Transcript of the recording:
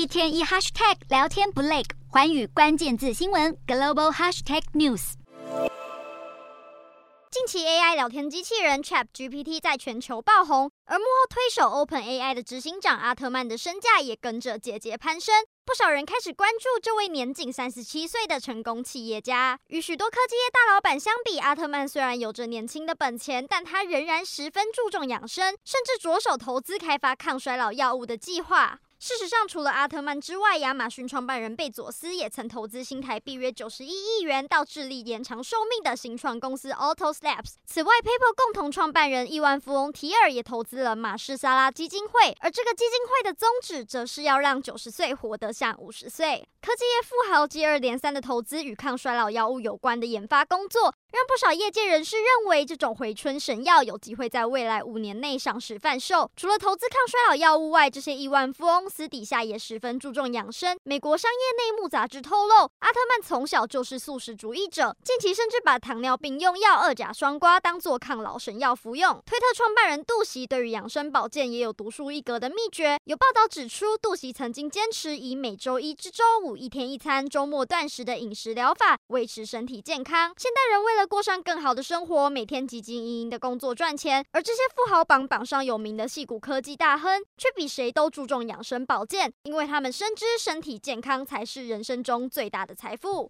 一天一 hashtag 聊天不累，寰宇关键字新闻 global hashtag news。近期 AI 聊天机器人 ChatGPT 在全球爆红，而幕后推手 OpenAI 的执行长阿特曼的身价也跟着节节攀升。不少人开始关注这位年仅三十七岁的成功企业家。与许多科技业大老板相比，阿特曼虽然有着年轻的本钱，但他仍然十分注重养生，甚至着手投资开发抗衰老药物的计划。事实上，除了阿特曼之外，亚马逊创办人贝佐斯也曾投资新台币约九十一亿元到致力延长寿命的新创公司 Autos Labs。此外，PayPal 共同创办人亿万富翁提尔也投资了马士沙拉基金会，而这个基金会的宗旨则是要让九十岁活得像五十岁。科技业富豪接二连三的投资与抗衰老药物有关的研发工作，让不少业界人士认为这种回春神药有机会在未来五年内上市贩售。除了投资抗衰老药物外，这些亿万富翁私底下也十分注重养生。美国商业内幕杂志透露，阿特曼从小就是素食主义者，近期甚至把糖尿病用药二甲双胍当作抗老神药服用。推特创办人杜袭对于养生保健也有独树一格的秘诀。有报道指出，杜袭曾经坚持以每周一至周五。一天一餐，周末断食的饮食疗法，维持身体健康。现代人为了过上更好的生活，每天汲汲营营的工作赚钱，而这些富豪榜榜上有名的戏骨科技大亨，却比谁都注重养生保健，因为他们深知身体健康才是人生中最大的财富。